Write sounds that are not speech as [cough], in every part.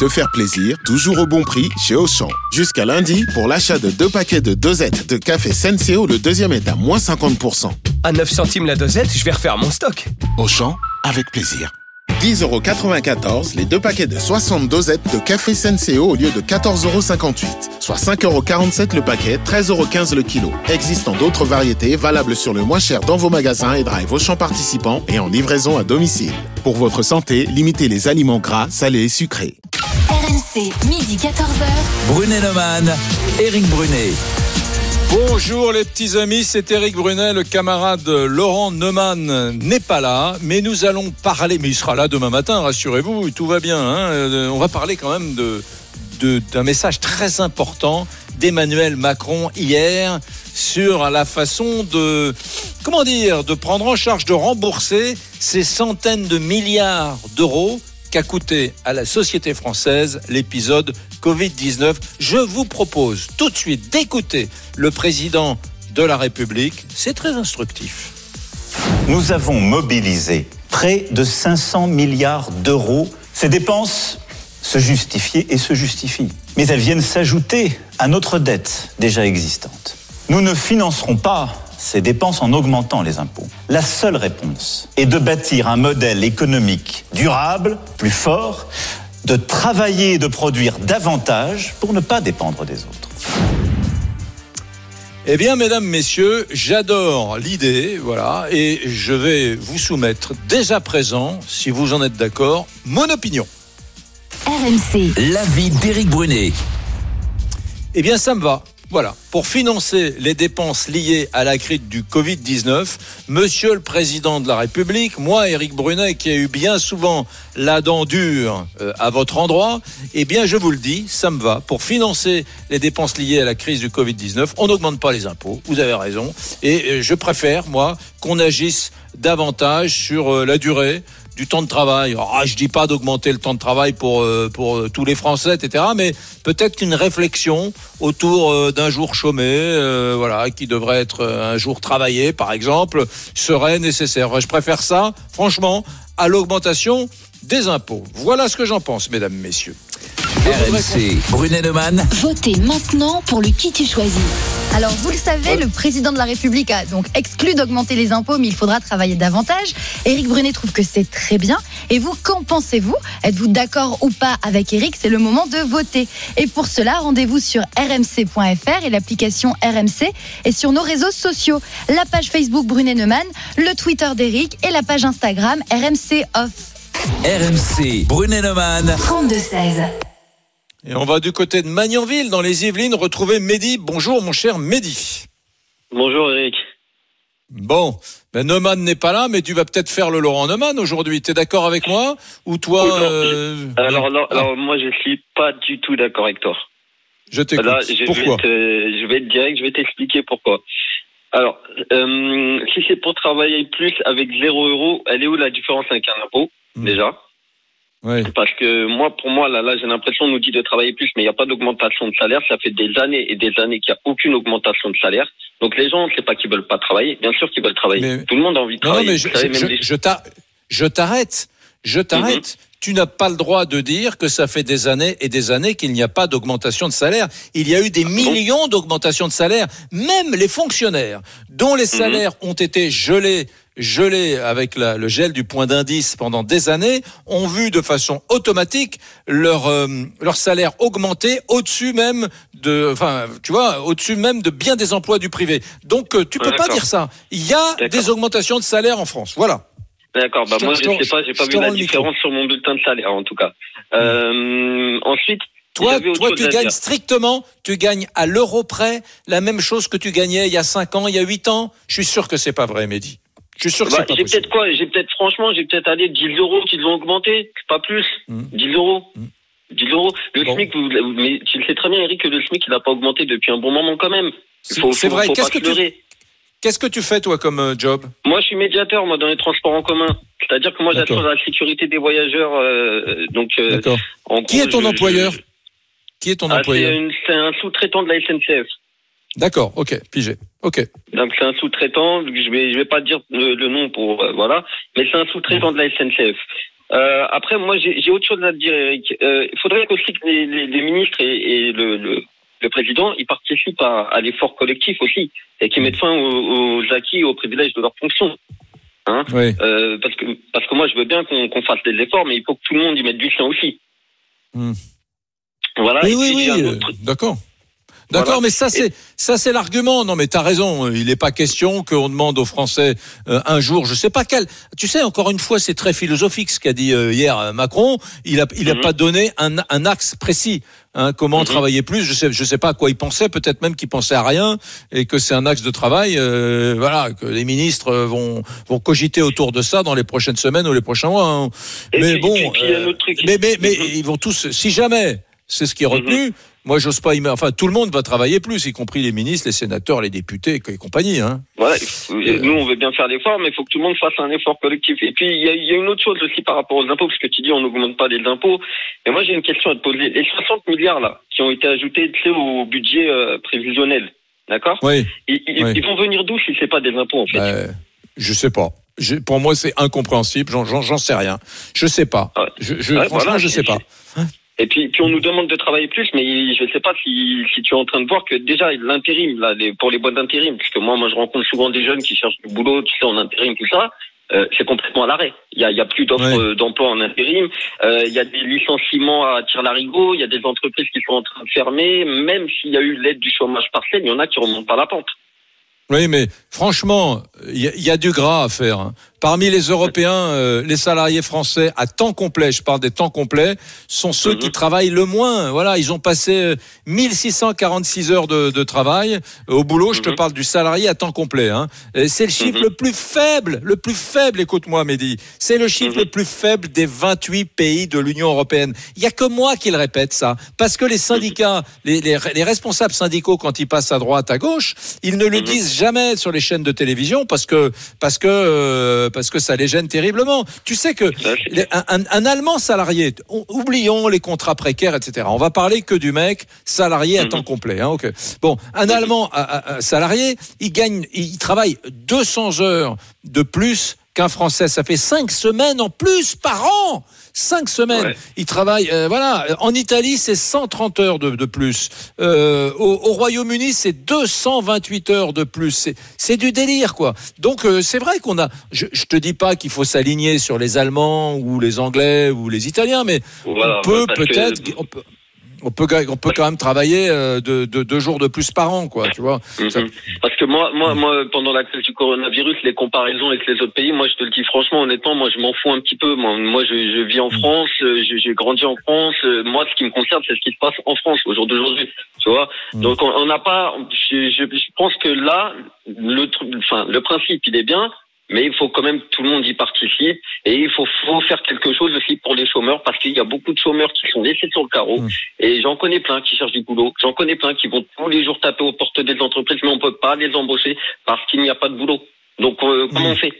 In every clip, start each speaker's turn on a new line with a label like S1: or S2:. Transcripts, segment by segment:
S1: Se faire plaisir, toujours au bon prix chez Auchan. Jusqu'à lundi, pour l'achat de deux paquets de dosettes de café Senseo, le deuxième est à moins 50%.
S2: À 9 centimes la dosette, je vais refaire mon stock.
S1: Auchan, avec plaisir. 10,94€ les deux paquets de 60 dosettes de café Senseo au lieu de 14,58€. Soit 5,47€ le paquet, 13,15€ le kilo. Existant d'autres variétés valables sur le moins cher dans vos magasins et drive Auchan participants et en livraison à domicile. Pour votre santé, limitez les aliments gras, salés et sucrés.
S3: RMC, midi 14h.
S4: Brunet Neumann, Éric Brunet.
S5: Bonjour les petits amis, c'est Eric Brunet, le camarade Laurent Neumann n'est pas là, mais nous allons parler, mais il sera là demain matin, rassurez-vous, tout va bien. hein. Euh, On va parler quand même de d'un message très important d'Emmanuel Macron hier sur la façon de comment dire de prendre en charge de rembourser ces centaines de milliards d'euros qu'a coûté à la société française l'épisode Covid-19. Je vous propose tout de suite d'écouter le président de la République. C'est très instructif.
S6: Nous avons mobilisé près de 500 milliards d'euros. Ces dépenses se justifiaient et se justifient. Mais elles viennent s'ajouter à notre dette déjà existante. Nous ne financerons pas ces dépenses en augmentant les impôts. La seule réponse est de bâtir un modèle économique durable, plus fort, de travailler et de produire davantage pour ne pas dépendre des autres.
S5: Eh bien, mesdames, messieurs, j'adore l'idée, voilà, et je vais vous soumettre dès à présent, si vous en êtes d'accord, mon opinion.
S3: RMC,
S4: L'avis d'Éric Brunet.
S5: Eh bien, ça me va. Voilà. Pour financer les dépenses liées à la crise du Covid-19, Monsieur le Président de la République, moi, Éric Brunet, qui ai eu bien souvent la dent dure euh, à votre endroit, eh bien, je vous le dis, ça me va. Pour financer les dépenses liées à la crise du Covid-19, on n'augmente pas les impôts. Vous avez raison. Et euh, je préfère, moi, qu'on agisse davantage sur euh, la durée du temps de travail. Ah, je dis pas d'augmenter le temps de travail pour euh, pour euh, tous les Français, etc. Mais peut-être qu'une réflexion autour euh, d'un jour chômé, voilà, qui devrait être un jour travaillé, par exemple, serait nécessaire. Je préfère ça, franchement, à l'augmentation des impôts. Voilà ce que j'en pense, mesdames, messieurs.
S4: RMC, Brunet Neumann.
S3: votez maintenant pour le qui tu choisis.
S7: Alors, vous le savez, le président de la République a donc exclu d'augmenter les impôts, mais il faudra travailler davantage. Éric Brunet trouve que c'est très bien. Et vous, qu'en pensez-vous? Êtes-vous d'accord ou pas avec Éric? C'est le moment de voter. Et pour cela, rendez-vous sur rmc.fr et l'application RMC et sur nos réseaux sociaux. La page Facebook Brunet Neumann, le Twitter d'Éric et la page Instagram RMC Off.
S4: RMC, Brunet Neumann.
S3: 32-16.
S5: Et on va du côté de Magnanville, dans les Yvelines, retrouver Mehdi. Bonjour, mon cher Mehdi.
S8: Bonjour Eric.
S5: Bon, ben Neumann n'est pas là, mais tu vas peut-être faire le Laurent Neumann aujourd'hui. T'es d'accord avec moi? Ou toi euh,
S8: Alors, alors,
S5: ah,
S8: alors, moi je suis pas du tout d'accord avec toi.
S5: Je t'écoute.
S8: Là, je
S5: Pourquoi
S8: vais, te, je vais être direct, je vais t'expliquer pourquoi. Alors, euh, si c'est pour travailler plus avec 0 euros, elle est où la différence avec un impôt
S5: Hmm.
S8: déjà?
S5: Ouais.
S8: Parce que moi, pour moi, là, là j'ai l'impression qu'on nous dit de travailler plus, mais il n'y a pas d'augmentation de salaire. Ça fait des années et des années qu'il n'y a aucune augmentation de salaire. Donc les gens, c'est pas qu'ils veulent pas travailler. Bien sûr qu'ils veulent travailler.
S5: Mais-
S8: Tout le monde a envie de
S5: Non, non,
S8: travailler.
S5: mais je, t'arrête. Je t'arrête. Tu n'as pas le droit de dire que ça fait des années et des années qu'il n'y a pas d'augmentation de salaire. Il y a eu des millions d'augmentations de salaire. Même les fonctionnaires dont les salaires ont été gelés gelés avec la- le gel du point d'indice pendant des années, ont vu de façon automatique leur euh, leur salaire augmenter au-dessus même de, enfin, tu vois, au-dessus même de bien des emplois du privé. Donc, euh, tu peux pas dire ça. Il y a des augmentations de salaire en France. Voilà.
S8: D'accord, bah
S5: Je
S8: moi
S5: je te-
S8: sais pas, j'ai pas vu la différence sur mon bulletin de salaire en tout cas. Euh, ensuite,
S5: Toi, toi, tu gagnes strictement, tu gagnes à l'euro près la même chose que tu gagnais il y a 5 ans, il y a 8 ans. Je suis sûr que c'est pas vrai, Mehdi. Je suis sûr que
S8: Bah, j'ai peut-être quoi J'ai peut-être franchement, j'ai peut-être allé 10 euros qu'ils ont augmenté, pas plus.
S5: Mm.
S8: 10 euros.
S5: Mm.
S8: 10 euros. Le
S5: Bon.
S8: SMIC, vous- mais tu le sais très bien, Eric, que le SMIC, il n'a pas augmenté depuis un bon moment quand même. Il
S5: C'est vrai. Qu'est-ce que tu qu'est-ce que tu fais toi comme euh, job?
S8: Moi, je suis médiateur, moi, dans les transports en commun. C'est-à-dire que moi, j'assure la sécurité des voyageurs. euh, donc, euh, en
S5: Qui
S8: gros,
S5: est ton
S8: je-
S5: employeur?
S8: Je-
S5: Qui est ton
S8: Ah,
S5: employeur?
S8: c'est un sous-traitant de la SNCF.
S5: D'accord. Ok. Pigé. Ok.
S8: Donc c'est un sous-traitant, je vais je vais pas dire le, le nom pour euh, voilà, mais c'est un sous-traitant de la SNCF. Euh, après, moi, j'ai autre chose à te dire, Eric. Euh, Il faudrait aussi que les, les- les ministres et, et le, le, le président ils participent à, à l'effort collectif aussi et qu'ils mettent fin aux, aux acquis et aux privilèges de leur fonction. Hein
S5: Oui.
S8: Parce que parce que moi, je veux bien qu'on fasse des efforts, mais il faut que tout le monde y mette du sien aussi.
S5: Hmm.
S8: Voilà.
S5: Oui,
S8: et
S5: oui, oui,
S8: autre-
S5: d'accord. D'accord,
S8: Voilà.
S5: mais ça c'est ça c'est l'argument. Non, mais t'as raison. Il n'est pas question qu'on demande aux Français euh, un jour, je sais pas quel. Tu sais, encore une fois, c'est très philosophique ce qu'a dit euh, hier euh, Macron. Il a il a
S8: Mhm.
S5: pas donné un, un axe précis. Hein, comment
S8: Mhm.
S5: travailler plus Je sais je sais pas à quoi il pensait. Peut-être même qu'il pensait à rien et que c'est un axe de travail. euh, voilà, que les ministres euh, vont vont cogiter autour de ça dans les prochaines semaines ou les prochains mois. hein. Mais
S8: puis-
S5: bon,
S8: puis- puis
S5: euh,
S8: truc.
S5: mais mais mais
S8: Mhm.
S5: ils vont tous. Si jamais c'est ce qui est retenu. Moi, j'ose pas. Enfin, tout le monde va travailler plus, y compris les ministres, les sénateurs, les députés et compagnie. Hein.
S8: Voilà, faut- nous on veut bien faire l'effort, mais il faut que tout le monde fasse un effort collectif. Et puis il y a, il y a une autre chose aussi par rapport aux impôts, parce que tu dis on n'augmente pas les impôts. Et moi j'ai une question à te poser. Les 60 milliards là qui ont été ajoutés tu sais, au budget euh, prévisionnel, d'accord?
S5: Oui.
S8: ils, ils-
S5: Oui.
S8: ils vont venir d'où si c'est pas des impôts en fait?
S5: Euh, je sais pas. Je- pour moi, c'est incompréhensible. J'en- sais rien. Je sais pas.
S8: Ouais.
S5: Je, je-
S8: Ouais,
S5: franchement,
S8: voilà,
S5: je sais pas.
S8: Et puis, puis on nous demande de travailler plus, mais je ne sais pas si, si tu es en train de voir que déjà l'intérim, là, les- pour les boîtes d'intérim, parce que moi, moi, je rencontre souvent des jeunes qui cherchent du boulot, tu sais, en intérim, tout ça. euh, c'est complètement à l'arrêt. Il y a, il y a plus d'offres
S5: Ouais.
S8: euh, d'emploi en intérim. Euh, il y a des licenciements à tir larigot. Il y a des entreprises qui sont en train de fermer. Même s'il y a eu l'aide du chômage partiel, il y en a qui remontent pas la pente.
S5: Oui, mais franchement, il y, a- il y a du gras à faire. hein. Parmi les Européens, euh, les salariés français à temps complet, je parle des temps complets, sont ceux
S8: Mhm.
S5: qui travaillent le moins. Voilà, ils ont passé euh, 1646 heures de, de travail Euh, au boulot. Je te
S8: Mhm.
S5: parle du salarié à temps complet. Hein. C'est le chiffre
S8: Mhm.
S5: le plus faible, le plus faible. Écoute-moi, Mehdi. C'est le chiffre
S8: Mhm.
S5: le plus faible des 28 pays de l'Union européenne. Il y a que moi qui le répète ça, parce que les syndicats, les, les, les responsables syndicaux, quand ils passent à droite, à gauche, ils ne le
S8: Mhm.
S5: disent jamais sur les chaînes de télévision parce que parce que euh, parce que ça les gêne terriblement. Tu sais que les- un, Allemand salarié, ou- oublions les contrats précaires, etc. On va parler que du mec salarié à
S8: Mhm.
S5: temps complet. Hein, ok. Bon, un Allemand à- à- à salarié, il gagne, il travaille 200 heures de plus qu'un Français. Ça fait 5 semaines en plus par an. 5 semaines.
S8: Ouais.
S5: Il travaille, euh, voilà. En Italie, c'est 130 heures de, de plus. Euh, au, au Royaume-Uni, c'est 228 heures de plus. C'est- du délire, quoi. Donc, euh, c'est vrai qu'on a. Je, je te dis pas qu'il faut s'aligner sur les Allemands ou les Anglais ou les Italiens, mais
S8: Voilà,
S5: on peut
S8: que-
S5: peut-être. On peut, on peut, quand même travailler euh, de, de deux jours de plus par an, quoi. Tu vois.
S8: Mhm.
S5: Ça-
S8: Parce que moi, moi, moi, pendant la crise du coronavirus, les comparaisons avec les autres pays, moi, je te le dis franchement, honnêtement, moi, je m'en fous un petit peu. Moi, moi je, je vis en France, euh, je- j'ai grandi en France. euh, Moi, ce qui me concerne, c'est ce qui se passe en France au jour d'aujourd'hui. Tu vois.
S5: Mm.
S8: Donc, on n'a pas. Je, je, je pense que là, le, enfin, le principe, il est bien. Mais il faut quand même tout le monde y participe et il faut, faut faire quelque chose aussi pour les chômeurs parce qu'il y a beaucoup de chômeurs qui sont laissés sur le carreau
S5: Mm.
S8: et j'en connais plein qui cherchent du boulot. J'en connais plein qui vont tous les jours taper aux portes des entreprises mais on peut pas les embaucher parce qu'il n'y a pas de boulot. Donc euh, comment
S5: Mm.
S8: on fait?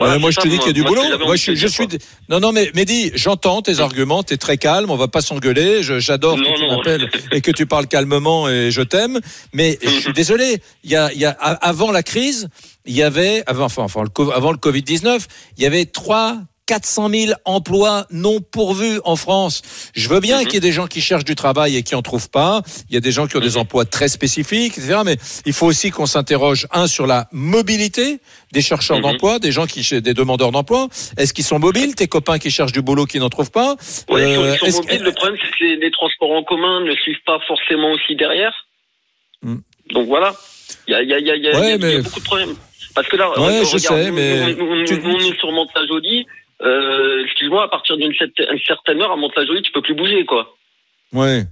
S8: Voilà,
S5: moi, je te dis qu'il y a du
S8: moi,
S5: boulot. Moi, je, je suis. Non, non, mais Mehdi, j'entends tes arguments. T'es très calme. On va pas s'engueuler. J'adore que tu m'appelles et que tu parles calmement et je t'aime. Mais je suis désolé. Il y a, il y a- avant la crise, il y avait avant, enfin, enfin, avant le Covid 19, il y avait trois. 400 000 emplois non pourvus en France. Je veux bien
S8: Mhm.
S5: qu'il y ait des gens qui cherchent du travail et qui en trouvent pas. Il y a des gens qui ont des
S8: Mhm.
S5: emplois très spécifiques, etc. Mais il faut aussi qu'on s'interroge un sur la mobilité des chercheurs
S8: Mhm.
S5: d'emploi, des gens qui des demandeurs d'emploi. Est-ce qu'ils sont mobiles Tes copains qui cherchent du boulot qui n'en trouvent pas?
S8: Ouais, ils sont-
S5: Euh,
S8: ils sont
S5: est-ce-
S8: mobiles. Le problème, c'est que les, les transports en commun ne suivent pas forcément aussi derrière.
S5: Mm.
S8: Donc voilà, il y a, il y a, il y a, il y a-
S5: Ouais,
S8: y a
S5: mais-
S8: beaucoup de problèmes. Parce que là,
S5: Ouais,
S8: euh,
S5: je
S8: regarde,
S5: sais,
S8: nous,
S5: mais
S8: nous, nous,
S5: tu-
S8: nous, on est sur Mantes-la-Jolie. Euh, excuse-moi, à partir d'une certaine, heure, à Mantes-la-Jolie, tu peux plus bouger, quoi.
S5: Ouais.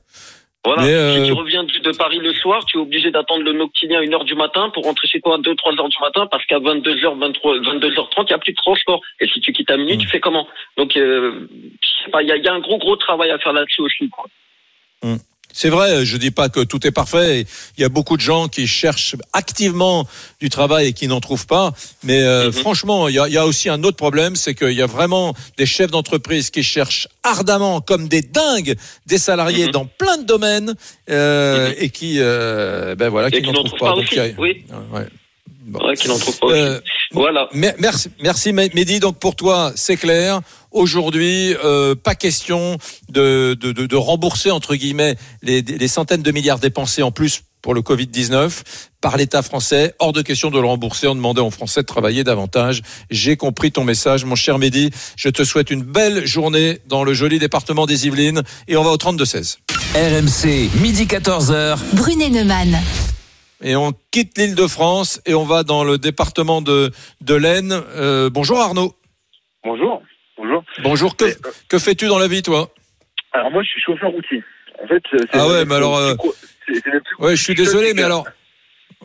S8: Voilà.
S5: Mais,
S8: Si
S5: euh,
S8: tu reviens de, Paris le soir, tu es obligé d'attendre le noctilien à 1h du matin pour rentrer chez toi à 2-3 heures du matin parce qu'à 22h, 23, 22h30, il n'y a plus de transport. Et si tu quittes à minuit,
S5: Mm.
S8: tu fais comment? Donc, euh, il y a, il y a un gros, gros travail à faire là-dessus aussi. Quoi.
S5: C'est vrai, je dis pas que tout est parfait. Il y a beaucoup de gens qui cherchent activement du travail et qui n'en trouvent pas. Mais euh,
S8: Mhm.
S5: franchement, il y, a, il y a aussi un autre problème, c'est qu'il y a vraiment des chefs d'entreprise qui cherchent ardemment, comme des dingues, des salariés
S8: Mhm.
S5: dans plein de domaines euh,
S8: Mhm.
S5: et qui, euh, ben voilà, qui
S8: qui
S5: n'en trouvent pas. Donc, a-
S8: aussi, oui.
S5: Ouais. Bon.
S8: Ouais, qui n'en trouvent pas aussi.
S5: Euh,
S9: Voilà.
S5: Merci, merci Mehdi. Donc pour toi, c'est clair. Aujourd'hui, euh, pas question de, de, de, rembourser entre guillemets les, les centaines de milliards dépensés en plus pour le Covid-19 par l'État français. Hors de question de le rembourser en demandant aux Français de travailler davantage. J'ai compris ton message, mon cher Mehdi. Je te souhaite une belle journée dans le joli département des Yvelines et on va au 32-16.
S4: RMC, midi 14h.
S3: Brunet Neumann.
S5: Et on quitte l'île de France et on va dans le département de, de l'Aisne. Euh, bonjour Arnaud.
S10: Bonjour. Bonjour.
S5: Bonjour. Que, euh, que fais-tu dans la vie, toi?
S10: Alors moi, je suis chauffeur routier. En fait,
S5: ah ouais, mais alors. Euh, ouais, je suis désolé, mais alors.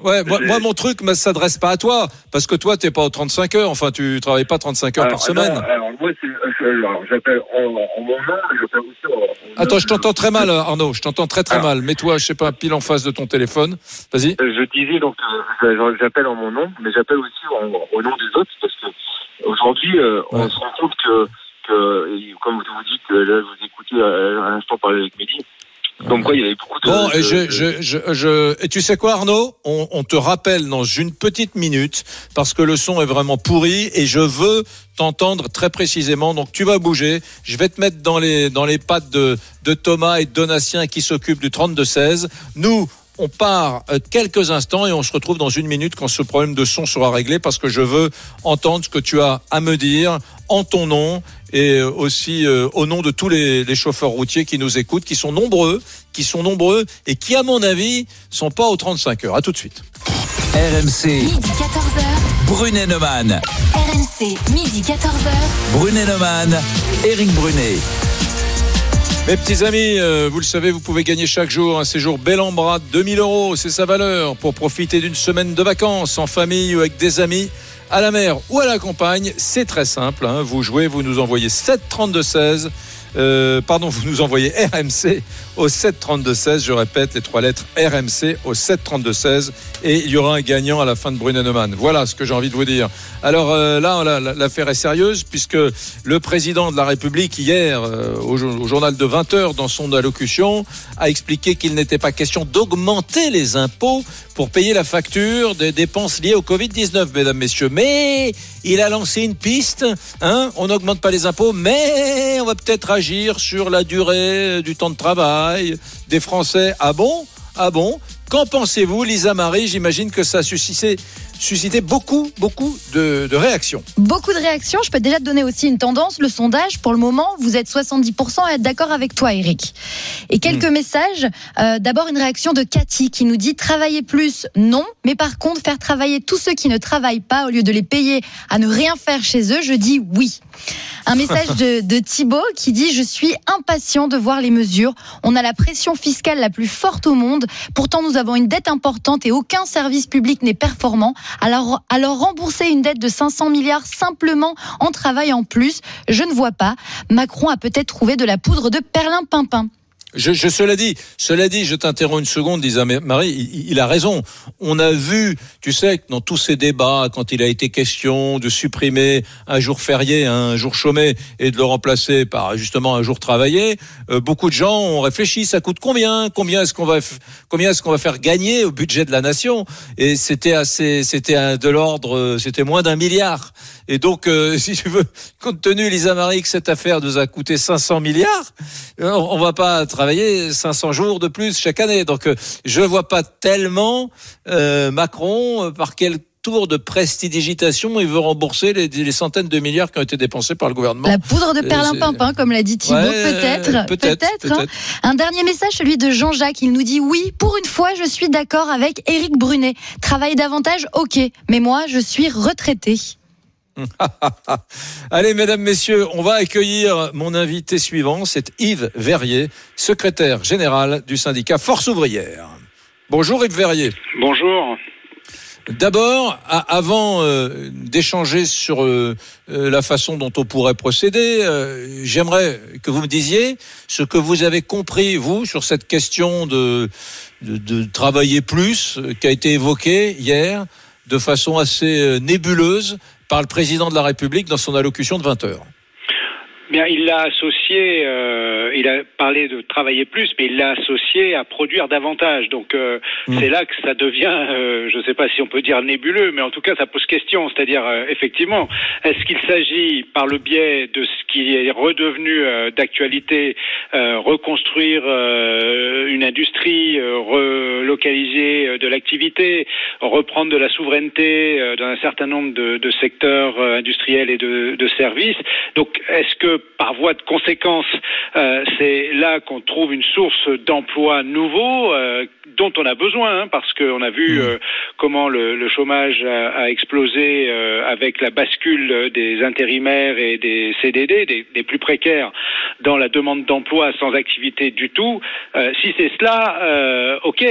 S5: Ouais, moi, moi, mon truc ne s'adresse pas à toi, parce que toi, tu n'es pas aux 35 heures, enfin, tu travailles pas 35 heures par semaine.
S10: alors, moi, j'appelle en, en, mon nom, j'appelle aussi en,
S5: Attends, je t'entends très mal, [laughs] Arnaud, je t'entends très très mal. Mets-toi, je sais pas, pile en face de ton téléphone. Vas-y.
S10: Euh, je disais, donc, euh, j'appelle en mon nom, mais j'appelle aussi au nom des autres, parce que aujourd'hui, euh, on se rend compte que, que, comme vous dites, là, vous écoutez à, l'instant parler avec Mehdi, donc quoi, il y avait beaucoup de.
S5: Bon, et, je, je, je, je, et tu sais quoi, Arnaud? On, on, te rappelle dans une petite minute parce que le son est vraiment pourri et je veux t'entendre très précisément. Donc tu vas bouger. Je vais te mettre dans les dans les pattes de, de Thomas et de Donatien qui s'occupent du 32-16. Nous, on part euh, quelques instants et on se retrouve dans une minute quand ce problème de son sera réglé parce que je veux entendre ce que tu as à me dire en ton nom et euh, aussi euh, au nom de tous les, chauffeurs routiers qui nous écoutent, qui sont nombreux, qui sont nombreux et qui, à mon avis, sont pas aux 35 heures. À tout de suite.
S4: RMC.
S3: Midi 14h.
S4: Brunet Neumann.
S3: RMC, midi 14h.
S4: Brunet Neumann. Eric Brunet.
S5: Mes petits amis, euh, vous le savez, vous pouvez gagner chaque jour un séjour bel en bras, 2000 euros, c'est sa valeur, pour profiter d'une semaine de vacances en famille ou avec des amis à la mer ou à la campagne. C'est très simple, hein. vous jouez, vous nous envoyez 732 16 euh, pardon, vous nous envoyez RMC au 732-16. Je répète les trois lettres RMC au 732-16. Et il y aura un gagnant à la fin de Brunet-Neumann. Voilà ce que j'ai envie de vous dire. Alors euh, là, l'affaire est sérieuse puisque le président de la République, hier, euh, au, journal de 20 h dans son allocution, a expliqué qu'il n'était pas question d'augmenter les impôts pour payer la facture des dépenses liées au Covid-19, mesdames, messieurs. Mais il a lancé une piste. Hein on n'augmente pas les impôts, mais on va peut-être agir sur la durée du temps de travail des Français. Ah bon? Ah bon? Qu'en pensez-vous, Lisa Marie? J'imagine que ça a suscité suscité beaucoup, beaucoup de, réactions.
S7: Beaucoup de réactions. Je peux déjà te donner aussi une tendance. Le sondage, pour le moment, vous êtes 70% à être d'accord avec toi, Eric. Et quelques hmm. messages. Euh, d'abord, une réaction de Cathy qui nous dit travailler plus, non. Mais par contre, faire travailler tous ceux qui ne travaillent pas au lieu de les payer à ne rien faire chez eux, je dis oui. Un message de, de Thibault qui dit Je suis impatient de voir les mesures. On a la pression fiscale la plus forte au monde. Pourtant, nous avons une dette importante et aucun service public n'est performant. Alors, alors rembourser une dette de 500 milliards simplement en travaillant plus, je ne vois pas. Macron a peut-être trouvé de la poudre de perlimpinpin.
S5: Je, je, cela dit, cela dit, je t'interromps une seconde, disait Marie, il, il, a raison. On a vu, tu sais, que dans tous ces débats, quand il a été question de supprimer un jour férié, un jour chômé, et de le remplacer par justement un jour travaillé, euh, beaucoup de gens ont réfléchi. Ça coûte combien? Combien est-ce qu'on va, combien est-ce qu'on va faire gagner au budget de la nation? Et c'était assez, c'était de l'ordre, c'était moins d'un milliard. Et donc, euh, [laughs] si tu veux, compte tenu, Lisa Marie, que cette affaire nous a coûté 500 milliards, on, on va pas travailler 500 jours de plus chaque année. Donc, euh, je ne vois pas tellement euh, Macron euh, par quel tour de prestidigitation, il veut rembourser les, centaines de milliards qui ont été dépensés par le gouvernement.
S7: La poudre de perlimpinpin, comme l'a dit Thibault, peut-être. Peut-être. Hein. Un dernier message, celui de Jean-Jacques. Il nous dit oui, pour une fois, je suis d'accord avec Éric Brunet. Travaille davantage, ok. Mais moi, je suis retraité. [laughs]
S5: Allez, mesdames, messieurs, on va accueillir mon invité suivant, c'est Yves Verrier, secrétaire général du syndicat Force ouvrière. Bonjour Yves Verrier.
S11: Bonjour.
S5: D'abord, avant euh, d'échanger sur euh, euh, la façon dont on pourrait procéder, j'aimerais que vous me disiez ce que vous avez compris, vous, sur cette question de, de travailler plus qui a été évoquée hier de façon assez nébuleuse par le président de la République dans son allocution de 20 heures.
S11: Bien, il l'a associé, euh, il a parlé de travailler plus, mais il l'a associé à produire davantage. Donc euh,
S5: Mm.
S11: c'est là que ça devient, euh, je ne sais pas si on peut dire nébuleux, mais en tout cas ça pose question. C'est-à-dire, euh, effectivement, est-ce qu'il s'agit, par le biais de ce qui est redevenu euh, d'actualité, euh, reconstruire euh, une industrie, euh, relocaliser euh, de l'activité, reprendre de la souveraineté euh, dans un certain nombre de, de secteurs industriels et de, de services. Donc, est-ce que par voie de conséquence, euh, c'est là qu'on trouve une source d'emplois nouveaux euh, dont on a besoin, hein, parce qu'on a vu euh, comment le, le chômage a, a explosé avec la bascule des intérimaires et des CDD, des, des plus précaires, dans la demande d'emploi sans activité du tout. Si c'est cela, ok,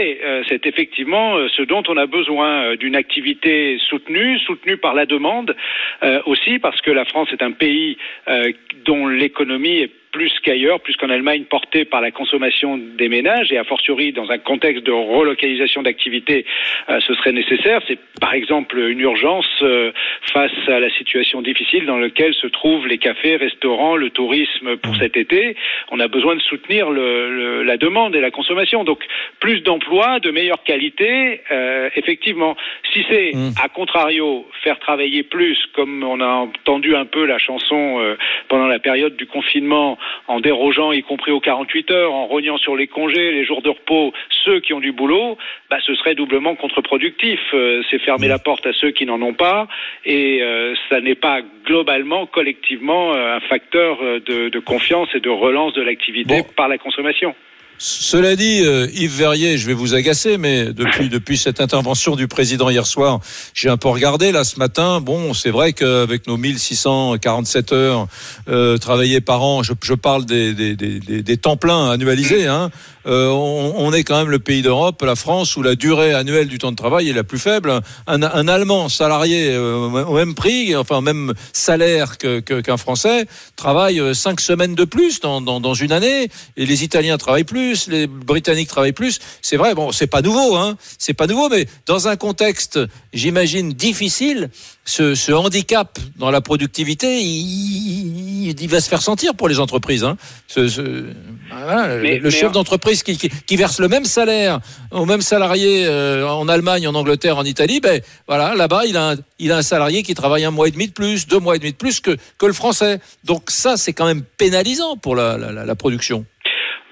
S11: c'est effectivement ce dont on a besoin d'une activité soutenue, soutenue par la demande aussi, parce que la France est un pays euh, l'économie est plus qu'ailleurs, plus qu'en Allemagne, portée par la consommation des ménages et a fortiori dans un contexte de relocalisation d'activité, euh, ce serait nécessaire. C'est par exemple une urgence euh, face à la situation difficile dans laquelle se trouvent les cafés, restaurants, le tourisme pour cet été. On a besoin de soutenir le, le, la demande et la consommation. Donc plus d'emplois, de meilleure qualité, euh, effectivement. Si c'est à contrario faire travailler plus, comme on a entendu un peu la chanson euh, pendant la période du confinement, en dérogeant, y compris aux 48 heures, en rognant sur les congés, les jours de repos, ceux qui ont du boulot, bah, ce serait doublement contre-productif. Euh, c'est fermer la porte à ceux qui n'en ont pas, et euh, ça n'est pas globalement, collectivement, euh, un facteur euh, de, de confiance et de relance de l'activité par la consommation.
S5: Cela dit, euh, Yves Verrier, je vais vous agacer, mais depuis cette intervention du président hier soir, j'ai un peu regardé là ce matin. Bon, c'est vrai qu'avec nos 1647 heures euh, travaillées par an, je, parle des, des, temps pleins annualisés. Hein, euh, on, est quand même le pays d'Europe, la France, où la durée annuelle du temps de travail est la plus faible. Un, Allemand salarié euh, au même prix, enfin au même salaire qu'un Français, travaille cinq semaines de plus dans, dans, dans une année, et les Italiens travaillent plus, les Britanniques travaillent plus. C'est vrai, bon, c'est pas nouveau, hein, c'est pas nouveau, mais dans un contexte, j'imagine difficile, ce, ce, handicap dans la productivité, il, il, il, va se faire sentir pour les entreprises. Hein. Ce, ce, voilà, mais, le mais chef d'entreprise qui, qui, qui, verse le même salaire au même salarié euh, en Allemagne, en Angleterre, en Italie, ben voilà, là-bas, il a, un, il a un salarié qui travaille un mois et demi de plus, deux mois et demi de plus que, que le français. Donc ça, c'est quand même pénalisant pour la, la, la production.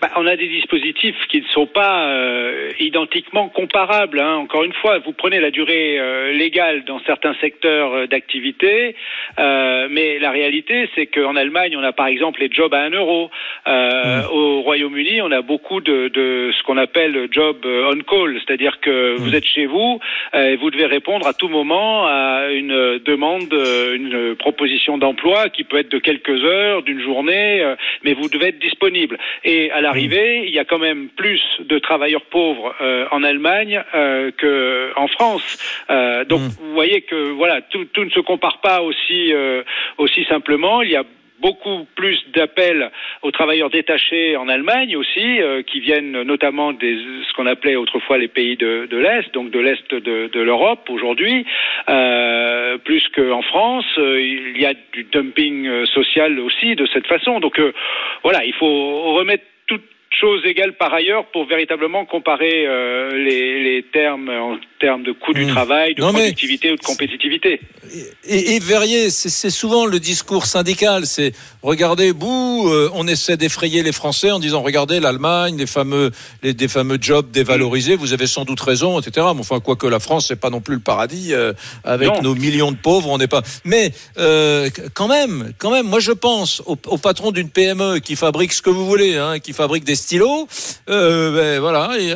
S11: Bah, on a des dispositifs qui ne sont pas euh, identiquement comparables. Hein. Encore une fois, vous prenez la durée euh, légale dans certains secteurs euh, d'activité, mais la réalité, c'est qu'en Allemagne, on a par exemple les jobs à un euro. Mmh. Au Royaume-Uni, on a beaucoup de, de ce qu'on appelle job on call, c'est-à-dire que mmh. vous êtes chez vous et vous devez répondre à tout moment à une demande, une proposition d'emploi qui peut être de quelques heures, d'une journée, mais vous devez être disponible. Et à l'arrivée, il y a quand même plus de travailleurs pauvres euh, en Allemagne euh, qu'en France. Euh, donc, mmh. vous voyez que voilà, tout, tout, ne se compare pas aussi aussi simplement. Il y a beaucoup plus d'appels aux travailleurs détachés en Allemagne aussi, euh, qui viennent notamment des ce qu'on appelait autrefois les pays de, de l'Est, donc de l'Est de, de l'Europe aujourd'hui, euh, plus qu'en France. Euh, il y a du dumping social aussi de cette façon. Donc voilà, il faut remettre toutes choses égales par ailleurs pour véritablement comparer euh, les, les, termes en termes de coût mmh. du travail, de non productivité ou de compétitivité.
S5: Et, et Verrier, c'est souvent le discours syndical, c'est regardez, bouh, euh, on essaie d'effrayer les Français en disant regardez l'Allemagne, les fameux, les, des fameux jobs dévalorisés, mmh. vous avez sans doute raison, etc. Mais enfin, quoique la France, c'est pas non plus le paradis euh, avec non. nos millions de pauvres, on n'est pas. Mais euh, quand même, quand même, moi je pense au, au patron d'une PME qui fabrique ce que vous voulez, hein, qui fabrique des stylos, euh, ben voilà, et,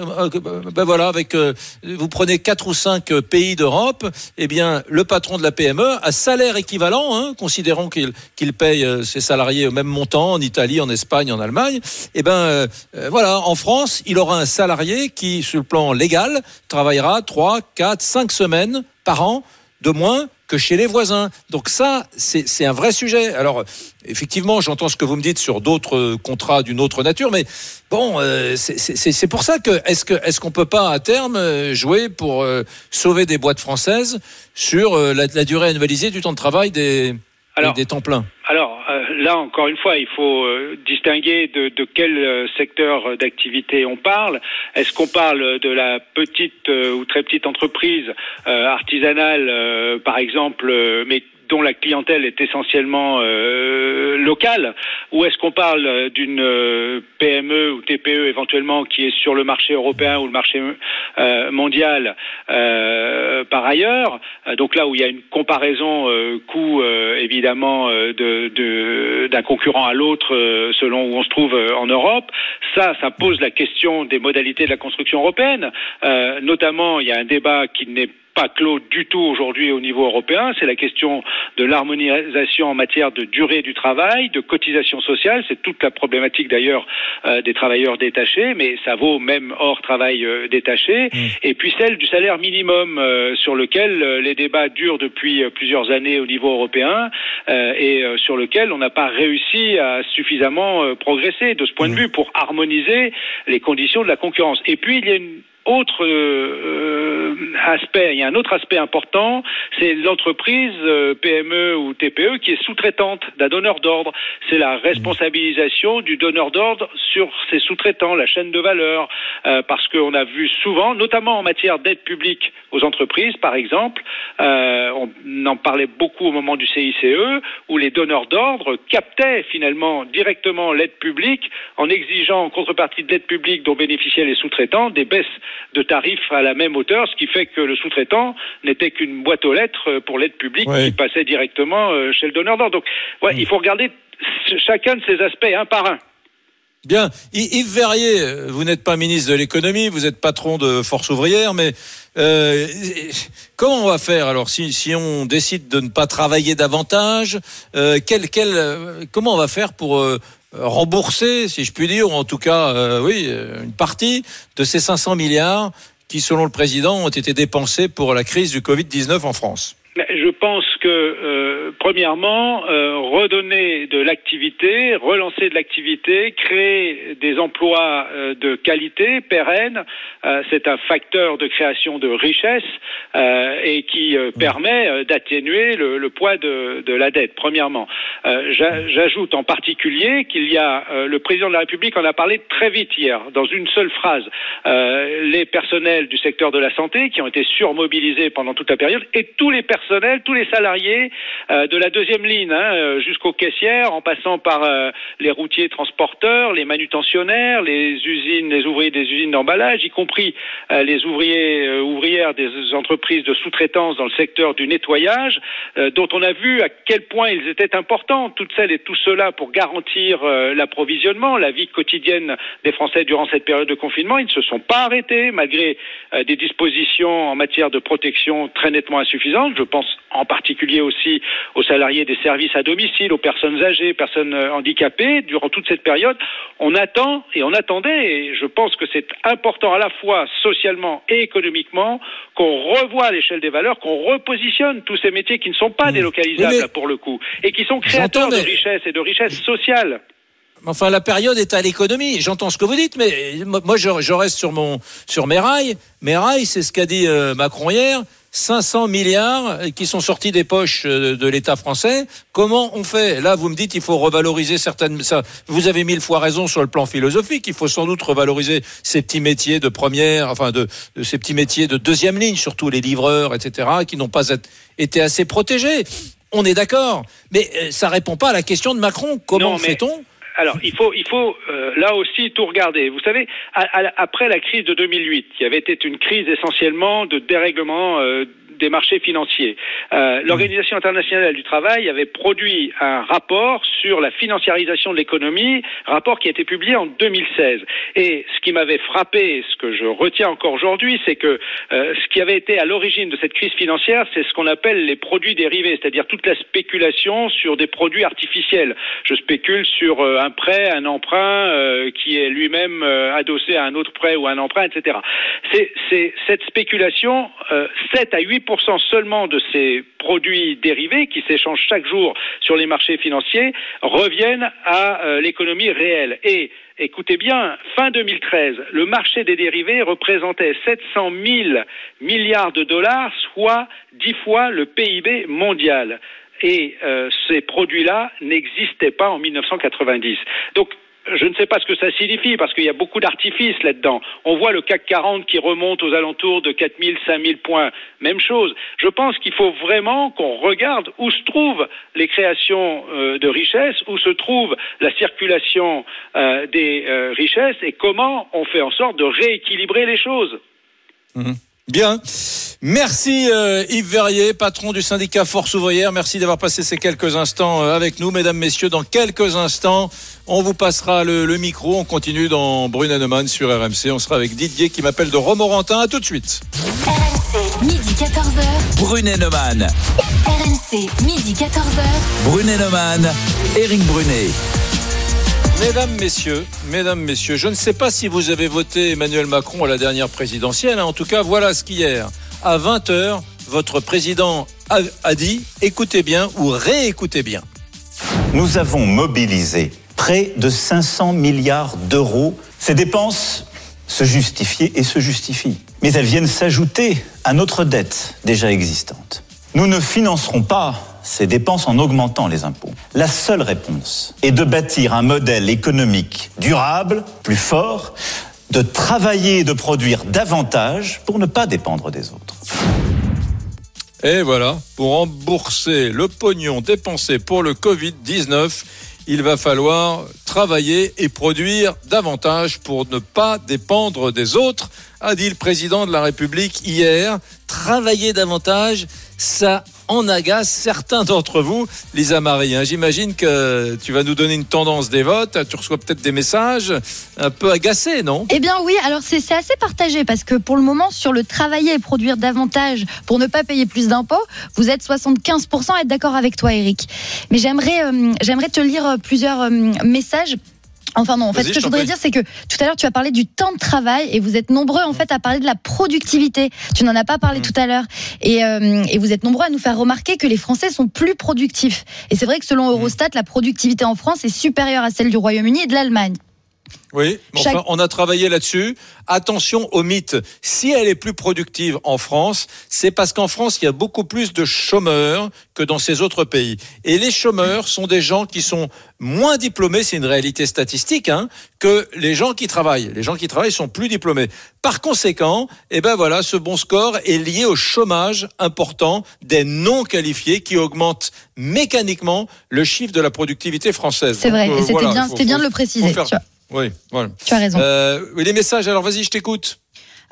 S5: ben voilà, avec vous prenez quatre ou cinq pays d'Europe, eh bien le patron de la PME a salaire équivalent, hein, considérons qu'il qu'il paye ses salariés au même montant en Italie, en Espagne, en Allemagne, eh ben euh, voilà, en France, il aura un salarié qui, sur le plan légal, travaillera 3, 4, 5 semaines par an de moins que chez les voisins. Donc ça, c'est un vrai sujet. Alors, effectivement, j'entends ce que vous me dites sur d'autres contrats d'une autre nature, mais bon, euh, c'est pour ça que est-ce que est-ce qu'on peut pas à terme jouer pour euh, sauver des boîtes françaises sur euh, la, la, durée annualisée du temps de travail des Alors, des temps pleins?
S11: Euh, là, encore une fois, il faut euh, distinguer de, quel euh, secteur d'activité on parle. Est-ce qu'on parle de la petite ou très petite entreprise artisanale, par exemple, mais dont la clientèle est essentiellement euh, locale, ou est-ce qu'on parle d'une euh, PME ou TPE éventuellement qui est sur le marché européen ou le marché euh, mondial par ailleurs Donc là où il y a une comparaison coût évidemment de, d'un concurrent à l'autre selon où on se trouve en Europe, ça, ça pose la question des modalités de la construction européenne. notamment, il y a un débat qui n'est pas clos du tout aujourd'hui au niveau européen. C'est la question de l'harmonisation en matière de durée du travail, de cotisation sociale. C'est toute la problématique d'ailleurs euh, des travailleurs détachés, mais ça vaut même hors travail euh, détaché. Mmh. Et puis celle du salaire minimum euh, sur lequel les débats durent depuis plusieurs années au niveau européen et sur lequel on n'a pas réussi à suffisamment progresser de ce point de mmh. vue pour harmoniser les conditions de la concurrence. Et puis il y a une autre euh, aspect, il y a un autre aspect important, c'est l'entreprise euh, PME ou TPE qui est sous-traitante d'un donneur d'ordre. C'est la responsabilisation du donneur d'ordre sur ses sous-traitants, la chaîne de valeur, euh, parce qu'on a vu souvent, notamment en matière d'aide publique aux entreprises, par exemple, on en parlait beaucoup au moment du CICE, où les donneurs d'ordre captaient finalement directement l'aide publique en exigeant en contrepartie de l'aide publique dont bénéficiaient les sous-traitants des baisses de tarifs à la même hauteur, ce qui fait que le sous-traitant n'était qu'une boîte aux lettres pour l'aide publique qui passait directement euh, chez le donneur d'ordre. Donc, ouais, il faut regarder chacun de ces aspects un par un.
S5: Bien. Yves Verrier, euh, vous n'êtes pas ministre de l'économie, vous êtes patron de Force ouvrière, mais euh, [laughs] comment on va faire alors si, si, on décide de ne pas travailler davantage quel, quel, Comment on va faire pour euh, rembourser, si je puis dire, ou en tout cas, euh, oui, euh, une partie de ces 500 milliards qui, selon le président, ont été dépensés pour la crise du Covid-19 en France.
S11: Je pense que, euh, premièrement, euh, redonner de l'activité, relancer de l'activité, créer des emplois euh, de qualité, pérennes, c'est un facteur de création de richesse et qui permet d'atténuer le, le, poids de, de, la dette, premièrement. J'ajoute en particulier qu'il y a, le président de la République en a parlé très vite hier, dans une seule phrase, les personnels du secteur de la santé qui ont été surmobilisés pendant toute la période et tous les personnels tous les salariés euh, de la deuxième ligne hein, euh, jusqu'aux caissières, en passant par euh, les routiers transporteurs, les manutentionnaires, les usines, les ouvriers des usines d'emballage, y compris les ouvriers ouvrières des entreprises de sous-traitance dans le secteur du nettoyage, dont on a vu à quel point ils étaient importants, toutes celles et tous ceux-là, pour garantir l'approvisionnement, la vie quotidienne des Français durant cette période de confinement. Ils ne se sont pas arrêtés malgré des dispositions en matière de protection très nettement insuffisantes. Pense en particulier aussi aux salariés des services à domicile, aux personnes âgées, personnes euh, handicapées. Durant toute cette période, on attend et on attendait, et je pense que c'est important à la fois socialement et économiquement qu'on revoie l'échelle des valeurs, qu'on repositionne tous ces métiers qui ne sont pas délocalisables pour le coup, et qui sont créateurs de richesse et de richesse sociale.
S5: Enfin, la période est à l'économie. J'entends ce que vous dites, mais moi, je, reste sur mon sur mes rails. Mes rails, c'est ce qu'a dit euh, Macron hier. 500 milliards qui sont sortis des poches euh, de l'État français. Comment on fait? Là, vous me dites il faut revaloriser certaines. Ça, vous avez mille fois raison sur le plan philosophique. Il faut sans doute revaloriser ces petits métiers de première, enfin de, ces petits métiers de deuxième ligne, surtout les livreurs, etc., qui n'ont pas été assez protégés. On est d'accord, mais euh, ça répond pas à la question de Macron. Comment fait-on?
S11: Alors, il faut, il faut euh, là aussi tout regarder. Vous savez, après la crise de 2008, qui avait été une crise essentiellement de dérèglement euh, des marchés financiers. Euh, L'Organisation internationale du travail avait produit un rapport sur la financiarisation de l'économie, rapport qui a été publié en 2016. Et ce qui m'avait frappé, ce que je retiens encore aujourd'hui, c'est que euh, ce qui avait été à l'origine de cette crise financière, c'est ce qu'on appelle les produits dérivés, c'est-à-dire toute la spéculation sur des produits artificiels. Je spécule sur euh, un prêt, un emprunt euh, qui est lui-même adossé à un autre prêt ou un emprunt, etc. C'est cette spéculation, 7 à 8 seulement de ces produits dérivés qui s'échangent chaque jour sur les marchés financiers reviennent à euh, l'économie réelle. Et écoutez bien, fin 2013, le marché des dérivés représentait 700 000 milliards de dollars, soit 10 fois le PIB mondial. et euh, ces produits-là n'existaient pas en 1990. Donc je ne sais pas ce que ça signifie parce qu'il y a beaucoup d'artifices là-dedans. On voit le CAC 40 qui remonte aux alentours de 4000, 5000 points. Même chose. Je pense qu'il faut vraiment qu'on regarde où se trouvent les créations euh, de richesses, où se trouve la circulation euh, des euh, richesses et comment on fait en sorte de rééquilibrer les choses.
S5: Mmh. Bien. Merci euh, Yves Verrier, patron du syndicat Force ouvrière. Merci d'avoir passé ces quelques instants euh, avec nous, mesdames, messieurs. Dans quelques instants, on vous passera le, le micro. On continue dans Brunet-Neumann sur RMC. On sera avec Didier qui m'appelle de Romorantin. À tout de suite.
S3: RMC, midi 14h.
S4: Brunet-Neumann.
S3: RMC, midi 14h.
S4: Brunet-Neumann. Eric Brunet.
S5: Mesdames, messieurs, mesdames, messieurs, je ne sais pas si vous avez voté Emmanuel Macron à la dernière présidentielle. hein. En tout cas, voilà ce qu'hier, à 20h, votre président a, dit, écoutez bien ou réécoutez bien.
S6: Nous avons mobilisé près de 500 milliards d'euros. Ces dépenses se justifiaient et se justifient. Mais elles viennent s'ajouter à notre dette déjà existante. Nous ne financerons pas ces dépenses en augmentant les impôts. La seule réponse est de bâtir un modèle économique durable, plus fort, de travailler et de produire davantage pour ne pas dépendre des autres.
S5: Et voilà, pour rembourser le pognon dépensé pour le Covid-19, il va falloir travailler et produire davantage pour ne pas dépendre des autres, a dit le président de la République hier. Travailler davantage, ça en agace certains d'entre vous, Lisa Marie. hein. J'imagine que tu vas nous donner une tendance des votes. Tu reçois peut-être des messages un peu agacés, non?
S7: Eh bien oui, alors c'est assez partagé parce que pour le moment, sur le travailler et produire davantage pour ne pas payer plus d'impôts, vous êtes 75% à être d'accord avec toi, Eric. Mais j'aimerais euh, j'aimerais te lire plusieurs euh, messages. Enfin non, en fait, ce que
S5: je
S7: voudrais dire, c'est que tout à l'heure, tu as parlé du temps de travail et vous êtes nombreux en fait à parler de la productivité. Tu n'en as pas parlé
S5: Mm.
S7: tout à l'heure et, euh, et vous êtes nombreux à nous faire remarquer que les Français sont plus productifs. Et c'est vrai que selon Eurostat, la productivité en France est supérieure à celle du Royaume-Uni et de l'Allemagne.
S5: Oui,
S7: Chaque-
S5: on a travaillé là-dessus. Attention au mythe. Si elle est plus productive en France, c'est parce qu'en France, il y a beaucoup plus de chômeurs que dans ces autres pays. Et les chômeurs sont des gens qui sont moins diplômés, c'est une réalité statistique, hein, que les gens qui travaillent. Les gens qui travaillent sont plus diplômés. Par conséquent, eh ben voilà, ce bon score est lié au chômage important des non qualifiés qui augmente mécaniquement le chiffre de la productivité française.
S7: C'est vrai,
S5: euh,
S7: c'était
S5: voilà,
S7: bien,
S5: faut-
S7: de le préciser.
S5: faire- Oui, voilà.
S7: tu as raison.
S5: Euh, les messages, alors vas-y, je t'écoute.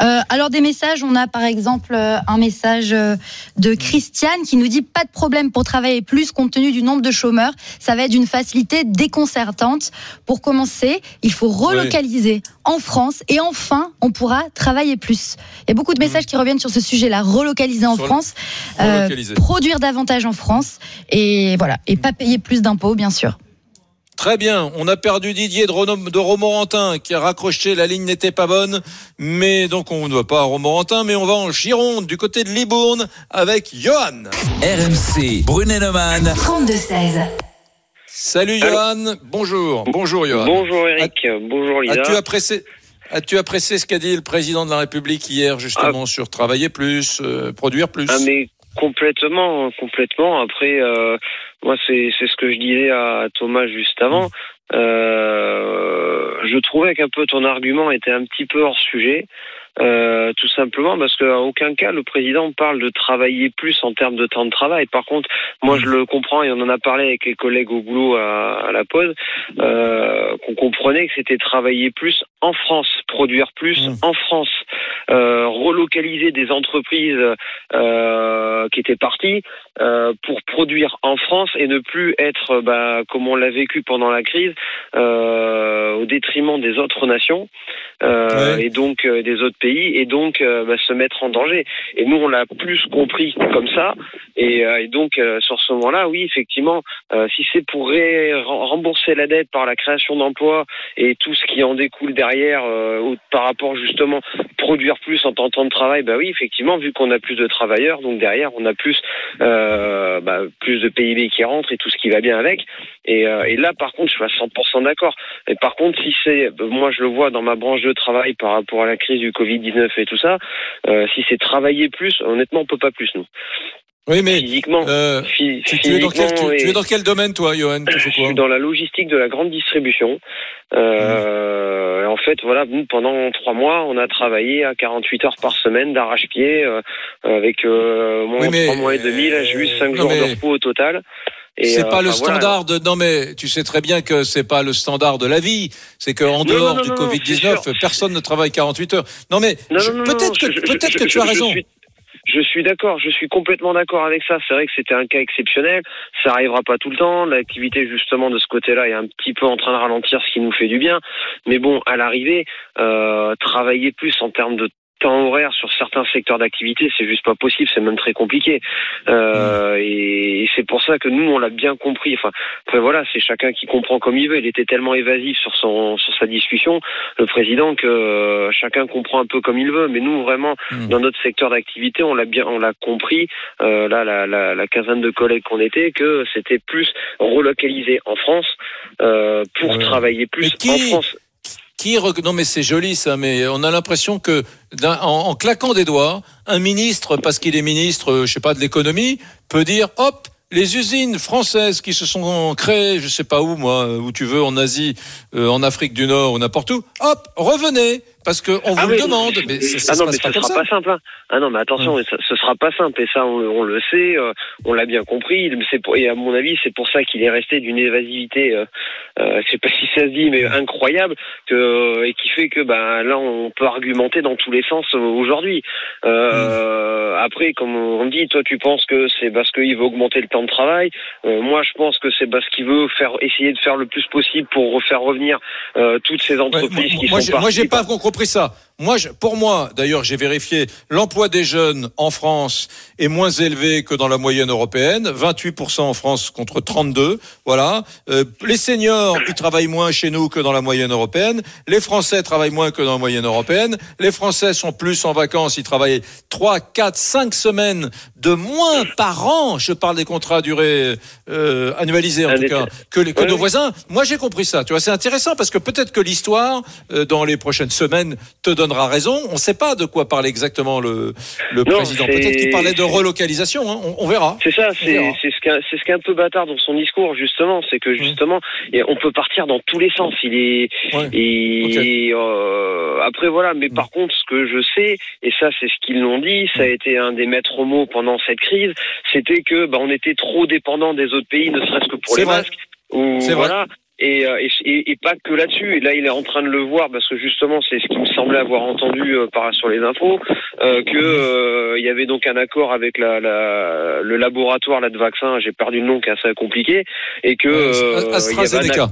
S7: Euh, alors des messages, on a par exemple euh, un message euh, de Christiane qui nous dit pas de problème pour travailler plus compte tenu du nombre de chômeurs. Ça va être d'une facilité déconcertante. Pour commencer, il faut relocaliser en France et enfin on pourra travailler plus. Il y a beaucoup de messages qui reviennent sur ce sujet-là. Relocaliser en
S5: Sur
S7: France,
S5: Relocaliser.
S7: produire davantage en France et voilà et pas payer plus d'impôts bien sûr.
S5: Très bien, on a perdu Didier de, Romorantin qui a raccroché, la ligne n'était pas bonne, mais donc on ne va pas à Romorantin, mais on va en Gironde, du côté de Libourne, avec Johan.
S4: RMC, Brunet-Neumann.
S3: 32-16.
S5: Salut
S9: Allô.
S5: Johan, bonjour, bonjour Johan.
S9: Bonjour Eric, bonjour Lisa.
S5: As-tu apprécié, as-tu apprécié ce qu'a dit le président de la République hier, justement, sur travailler plus, euh, produire plus?
S9: Ah mais complètement, complètement. Après, euh, moi c'est ce que je disais à Thomas juste avant. Euh, je trouvais qu'un peu ton argument était un petit peu hors sujet. Euh, tout simplement parce qu'à aucun cas le président parle de travailler plus en termes de temps de travail. Par contre, moi je le comprends et on en a parlé avec les collègues au boulot à, à la pause, euh, qu'on comprenait que c'était travailler plus en France, produire plus
S5: Mm.
S9: en France, euh, relocaliser des entreprises euh, qui étaient parties euh, pour produire en France et ne plus être, bah, comme on l'a vécu pendant la crise, euh, au détriment des autres nations euh,
S5: Ouais.
S9: et donc euh, des autres pays et donc euh, bah, se mettre en danger. Et nous, on l'a plus compris comme ça. Et, euh, et donc, euh, sur ce moment-là, oui, effectivement, euh, si c'est pour rembourser la dette par la création d'emplois et tout ce qui en découle derrière, euh, ou par rapport justement produire plus en temps de travail, bah oui, effectivement, vu qu'on a plus de travailleurs, donc derrière, on a plus euh, bah, plus de PIB qui rentre et tout ce qui va bien avec. Et, euh, là, par contre, je suis à 100% d'accord. Et par contre, si c'est, moi, je le vois dans ma branche de travail par rapport à la crise du Covid-19 et tout ça, euh, si c'est travailler plus, honnêtement, on peut pas plus, nous.
S5: Oui, mais
S9: physiquement.
S5: euh, tu, tu es dans quel,
S9: physiquement
S5: tu, es dans quel domaine, toi, Johan Tu fais
S9: Je suis dans la logistique de la grande distribution. Euh, En fait, voilà, nous, pendant trois mois, on a travaillé à 48 heures par semaine d'arrache-pied, euh, avec euh, moins
S5: Oui, mais,
S9: mois et demi. Là, j'ai eu cinq
S5: euh,
S9: jours
S5: non, mais-
S9: de repos au total.
S5: C'est
S9: euh,
S5: pas le standard de. Non, mais tu sais très bien que c'est pas le standard de la vie. C'est qu'en dehors du
S9: non,
S5: Covid
S9: c'est
S5: 19,
S9: sûr.
S5: personne ne travaille 48 heures. Non, mais peut-être que
S9: je-
S5: que tu as raison.
S9: Je suis d'accord, je suis complètement d'accord avec ça. C'est vrai que c'était un cas exceptionnel. Ça arrivera pas tout le temps. L'activité justement de ce côté-là est un petit peu en train de ralentir, ce qui nous fait du bien. Mais bon, à l'arrivée, euh, travailler plus en termes de temps horaire sur certains secteurs d'activité, c'est juste pas possible, c'est même très compliqué. Euh, et, et c'est pour ça que nous, on l'a bien compris. Enfin, après voilà, c'est chacun qui comprend comme il veut. Il était tellement évasif sur son sur sa discussion, le président, que euh, chacun comprend un peu comme il veut. Mais nous, vraiment,
S5: Hmm.
S9: dans notre secteur d'activité, on l'a bien, on l'a compris. Euh, là, la, la, la quinzaine de collègues qu'on était, que c'était plus relocalisé en France euh, pour
S5: Ouais.
S9: travailler plus
S5: qui-
S9: en France.
S5: Non, mais c'est joli ça, mais on a l'impression que en, claquant des doigts, un ministre, parce qu'il est ministre, euh, je sais pas, de l'économie, peut dire hop. Les usines françaises qui se sont créées, je sais pas où, moi, où tu veux, en Asie, euh, en Afrique du Nord ou n'importe où, hop, revenez, parce qu'on vous
S9: Ah
S5: le
S9: oui,
S5: demande. Mais ça, ça
S9: ah non, mais
S5: comme
S9: sera
S5: ça.
S9: pas simple. hein. Ah non, mais attention, ça, ce sera pas simple. Et ça, on, on le sait, euh, on l'a bien compris. Pour, et à mon avis, c'est pour ça qu'il est resté d'une évasivité, euh, euh, je sais pas [laughs] si ça se dit, mais incroyable, que, et qui fait que ben là, on peut argumenter dans tous les sens euh, aujourd'hui. Euh, Après, comme on dit, toi, tu penses que c'est parce qu'il veut augmenter le temps de travail. Moi, je pense que c'est parce qu'il veut faire, essayer de faire le plus possible pour refaire revenir toutes ces
S5: Ouais,
S9: entreprises
S5: moi,
S9: qui
S5: moi,
S9: sont
S5: moi, j'ai pas compris ça. Moi, je- pour moi, d'ailleurs, j'ai vérifié, l'emploi des jeunes en France est moins élevé que dans la moyenne européenne, 28% en France contre 32. Voilà. Euh, les seniors, ils travaillent moins chez nous que dans la moyenne européenne. Les Français travaillent moins que dans la moyenne européenne. Les Français sont plus en vacances, ils travaillent 3, 4, 5 semaines de moins par an. Je parle des contrats à durée euh, annualisée en tout cas que, les, que nos voisins. Moi, j'ai compris ça. Tu vois, c'est intéressant parce que peut-être que l'histoire, euh, dans les prochaines semaines, te donnera raison. On ne sait pas de quoi parlait exactement le, le
S9: Non,
S5: président. Peut-être qu'il parlait de relocalisation. hein. On, on verra.
S9: C'est ça, c'est ce qui est c'est ce un peu bâtard dans son discours justement, c'est que justement on peut partir dans tous les sens. Il est
S5: Ouais.
S9: et euh, après voilà, mais par contre ce que je sais et ça c'est ce qu'ils l'ont dit, ça a été un des maîtres mots pendant cette crise, c'était que bah, on était trop dépendant des autres pays, ne serait-ce que pour les
S5: vrai.
S9: masques. Ou
S5: C'est vrai.
S9: Et, euh, et, et- et pas que là-dessus. Et là, il est en train de le voir parce que justement, c'est ce qui me semblait avoir entendu euh, par sur les infos euh, que euh, il y avait donc un accord avec la, la- le laboratoire là de vaccins. J'ai perdu le nom, qui est assez compliqué, et que euh, il y avait un
S5: AstraZeneca.
S9: ac-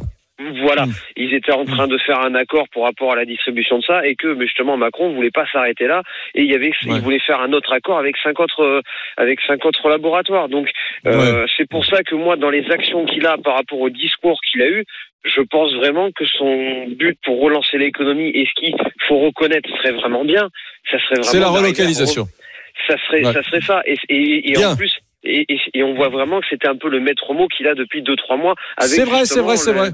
S9: Voilà,
S5: Mm.
S9: ils étaient en train de faire un accord pour rapport à la distribution de ça, et que mais justement Macron voulait pas s'arrêter là, et il y avait,
S5: Ouais.
S9: il voulait faire un autre accord avec cinq autres, euh, avec cinq autres laboratoires. Donc euh, c'est pour ça que moi, dans les actions qu'il a par rapport au discours qu'il a eu, je pense vraiment que son but pour relancer l'économie et ce qu'il faut reconnaître serait vraiment bien, ça serait vraiment
S5: C'est la relocalisation.
S9: re- Ça serait,
S5: Ouais.
S9: ça serait ça. Et, et, et en plus. Et, et, et on voit vraiment que c'était un peu le maître mot qu'il a depuis deux trois mois. avec
S5: C'est vrai, c'est vrai, c'est vrai.